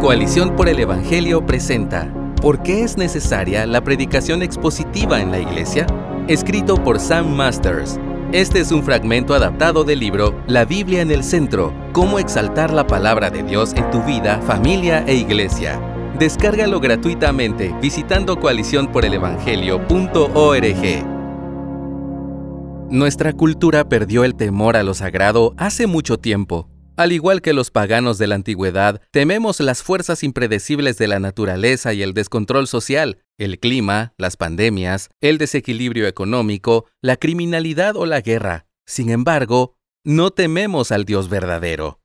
Coalición por el Evangelio presenta ¿Por qué es necesaria la predicación expositiva en la iglesia? Escrito por Sam Masters. Este es un fragmento adaptado del libro La Biblia en el Centro, cómo exaltar la palabra de Dios en tu vida, familia e iglesia. Descárgalo gratuitamente visitando coaliciónporelevangelio.org. Nuestra cultura perdió el temor a lo sagrado hace mucho tiempo. Al igual que los paganos de la antigüedad, tememos las fuerzas impredecibles de la naturaleza y el descontrol social, el clima, las pandemias, el desequilibrio económico, la criminalidad o la guerra. Sin embargo, no tememos al Dios verdadero.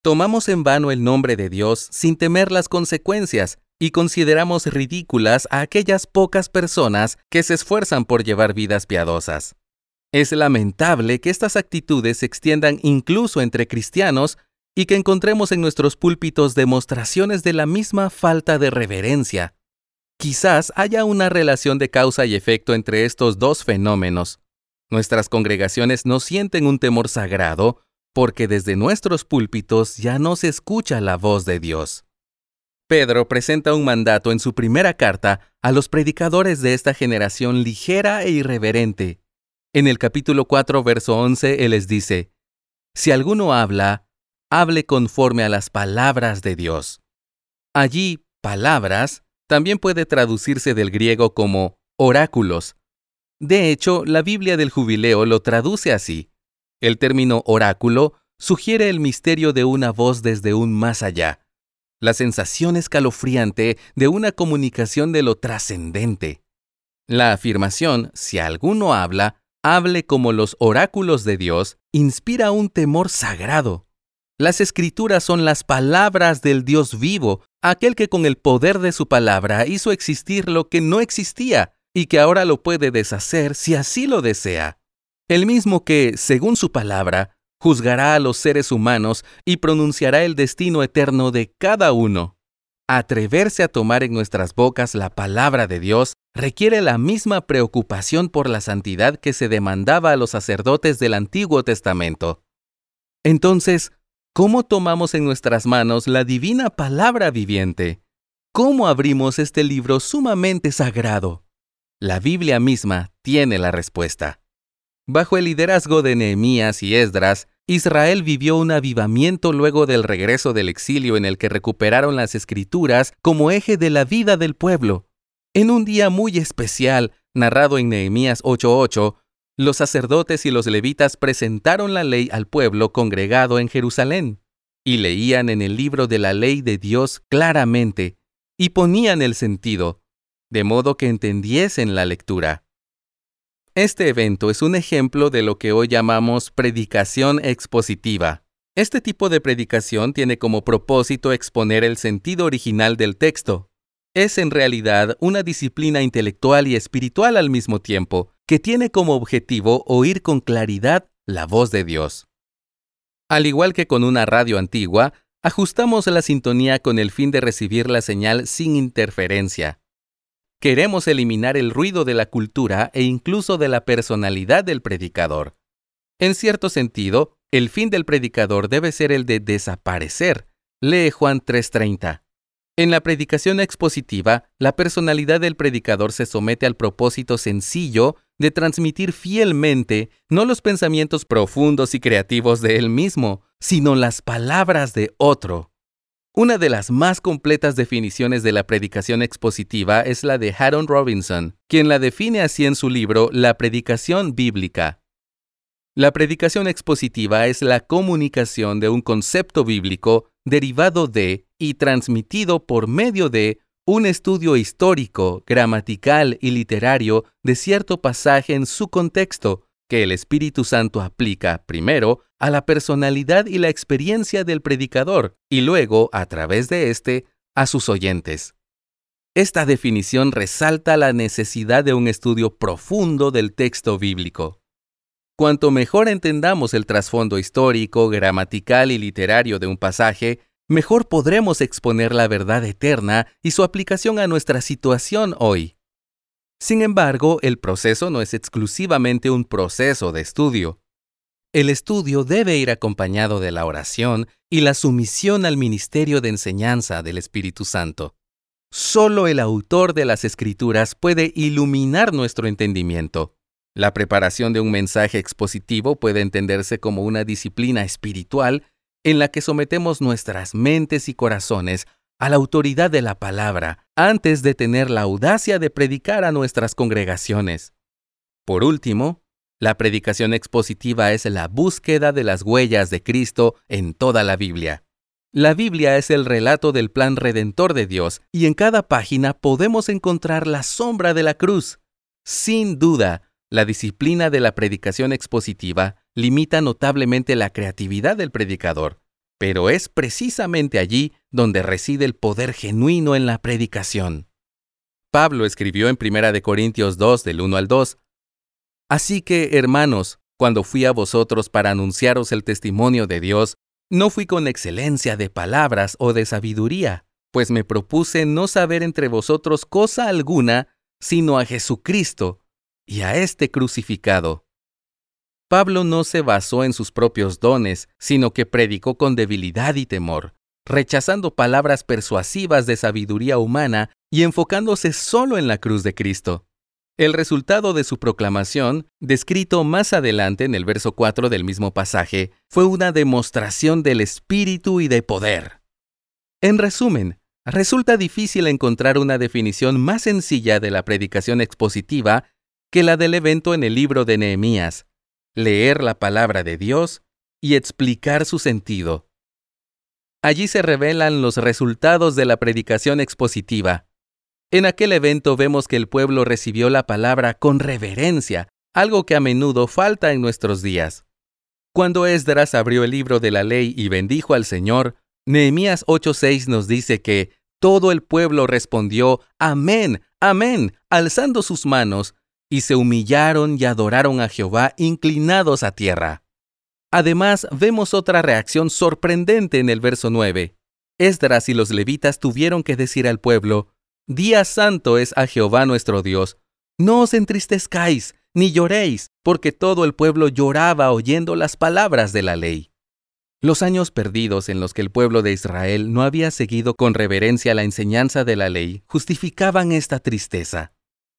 Tomamos en vano el nombre de Dios sin temer las consecuencias y consideramos ridículas a aquellas pocas personas que se esfuerzan por llevar vidas piadosas. Es lamentable que estas actitudes se extiendan incluso entre cristianos y que encontremos en nuestros púlpitos demostraciones de la misma falta de reverencia. Quizás haya una relación de causa y efecto entre estos dos fenómenos. Nuestras congregaciones no sienten un temor sagrado porque desde nuestros púlpitos ya no se escucha la voz de Dios. Pedro presenta un mandato en su primera carta a los predicadores de esta generación ligera e irreverente. En el capítulo 4, verso 11, Él les dice, Si alguno habla, hable conforme a las palabras de Dios. Allí, palabras también puede traducirse del griego como oráculos. De hecho, la Biblia del Jubileo lo traduce así. El término oráculo sugiere el misterio de una voz desde un más allá, la sensación escalofriante de una comunicación de lo trascendente. La afirmación, si alguno habla, hable como los oráculos de Dios, inspira un temor sagrado. Las escrituras son las palabras del Dios vivo, aquel que con el poder de su palabra hizo existir lo que no existía y que ahora lo puede deshacer si así lo desea. El mismo que, según su palabra, juzgará a los seres humanos y pronunciará el destino eterno de cada uno. Atreverse a tomar en nuestras bocas la palabra de Dios requiere la misma preocupación por la santidad que se demandaba a los sacerdotes del Antiguo Testamento. Entonces, ¿cómo tomamos en nuestras manos la divina palabra viviente? ¿Cómo abrimos este libro sumamente sagrado? La Biblia misma tiene la respuesta. Bajo el liderazgo de Nehemías y Esdras, Israel vivió un avivamiento luego del regreso del exilio en el que recuperaron las escrituras como eje de la vida del pueblo. En un día muy especial, narrado en Nehemías 8:8, los sacerdotes y los levitas presentaron la ley al pueblo congregado en Jerusalén, y leían en el libro de la ley de Dios claramente, y ponían el sentido, de modo que entendiesen la lectura. Este evento es un ejemplo de lo que hoy llamamos predicación expositiva. Este tipo de predicación tiene como propósito exponer el sentido original del texto. Es en realidad una disciplina intelectual y espiritual al mismo tiempo, que tiene como objetivo oír con claridad la voz de Dios. Al igual que con una radio antigua, ajustamos la sintonía con el fin de recibir la señal sin interferencia. Queremos eliminar el ruido de la cultura e incluso de la personalidad del predicador. En cierto sentido, el fin del predicador debe ser el de desaparecer. Lee Juan 3:30. En la predicación expositiva, la personalidad del predicador se somete al propósito sencillo de transmitir fielmente no los pensamientos profundos y creativos de él mismo, sino las palabras de otro. Una de las más completas definiciones de la predicación expositiva es la de Harold Robinson, quien la define así en su libro La predicación bíblica. La predicación expositiva es la comunicación de un concepto bíblico derivado de y transmitido por medio de un estudio histórico, gramatical y literario de cierto pasaje en su contexto, que el Espíritu Santo aplica primero a la personalidad y la experiencia del predicador y luego, a través de éste, a sus oyentes. Esta definición resalta la necesidad de un estudio profundo del texto bíblico. Cuanto mejor entendamos el trasfondo histórico, gramatical y literario de un pasaje, mejor podremos exponer la verdad eterna y su aplicación a nuestra situación hoy. Sin embargo, el proceso no es exclusivamente un proceso de estudio. El estudio debe ir acompañado de la oración y la sumisión al ministerio de enseñanza del Espíritu Santo. Solo el autor de las Escrituras puede iluminar nuestro entendimiento. La preparación de un mensaje expositivo puede entenderse como una disciplina espiritual en la que sometemos nuestras mentes y corazones a la autoridad de la palabra antes de tener la audacia de predicar a nuestras congregaciones. Por último, la predicación expositiva es la búsqueda de las huellas de Cristo en toda la Biblia. La Biblia es el relato del plan redentor de Dios y en cada página podemos encontrar la sombra de la cruz. Sin duda, la disciplina de la predicación expositiva limita notablemente la creatividad del predicador, pero es precisamente allí donde reside el poder genuino en la predicación. Pablo escribió en 1 Corintios 2 del 1 al 2, Así que, hermanos, cuando fui a vosotros para anunciaros el testimonio de Dios, no fui con excelencia de palabras o de sabiduría, pues me propuse no saber entre vosotros cosa alguna, sino a Jesucristo y a este crucificado. Pablo no se basó en sus propios dones, sino que predicó con debilidad y temor, rechazando palabras persuasivas de sabiduría humana y enfocándose solo en la cruz de Cristo. El resultado de su proclamación, descrito más adelante en el verso 4 del mismo pasaje, fue una demostración del espíritu y de poder. En resumen, resulta difícil encontrar una definición más sencilla de la predicación expositiva que la del evento en el libro de Nehemías, leer la palabra de Dios y explicar su sentido. Allí se revelan los resultados de la predicación expositiva. En aquel evento vemos que el pueblo recibió la palabra con reverencia, algo que a menudo falta en nuestros días. Cuando Esdras abrió el libro de la ley y bendijo al Señor, Nehemías 8:6 nos dice que todo el pueblo respondió Amén, Amén, alzando sus manos, y se humillaron y adoraron a Jehová inclinados a tierra. Además, vemos otra reacción sorprendente en el verso 9. Esdras y los levitas tuvieron que decir al pueblo, Día santo es a Jehová nuestro Dios. No os entristezcáis, ni lloréis, porque todo el pueblo lloraba oyendo las palabras de la ley. Los años perdidos en los que el pueblo de Israel no había seguido con reverencia la enseñanza de la ley justificaban esta tristeza.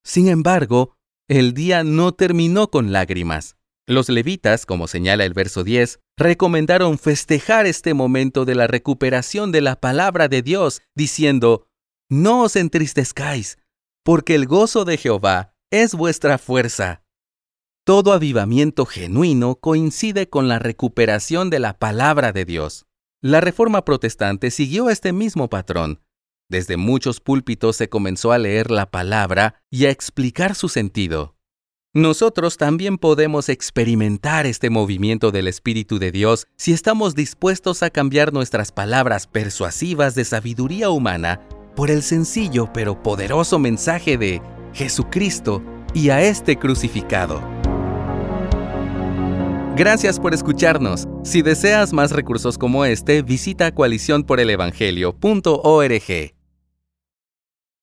Sin embargo, el día no terminó con lágrimas. Los levitas, como señala el verso 10, recomendaron festejar este momento de la recuperación de la palabra de Dios, diciendo, No os entristezcáis, porque el gozo de Jehová es vuestra fuerza. Todo avivamiento genuino coincide con la recuperación de la palabra de Dios. La Reforma Protestante siguió este mismo patrón, desde muchos púlpitos se comenzó a leer la palabra y a explicar su sentido. Nosotros también podemos experimentar este movimiento del Espíritu de Dios si estamos dispuestos a cambiar nuestras palabras persuasivas de sabiduría humana por el sencillo pero poderoso mensaje de Jesucristo y a este crucificado. Gracias por escucharnos. Si deseas más recursos como este, visita coaliciónporelevangelio.org.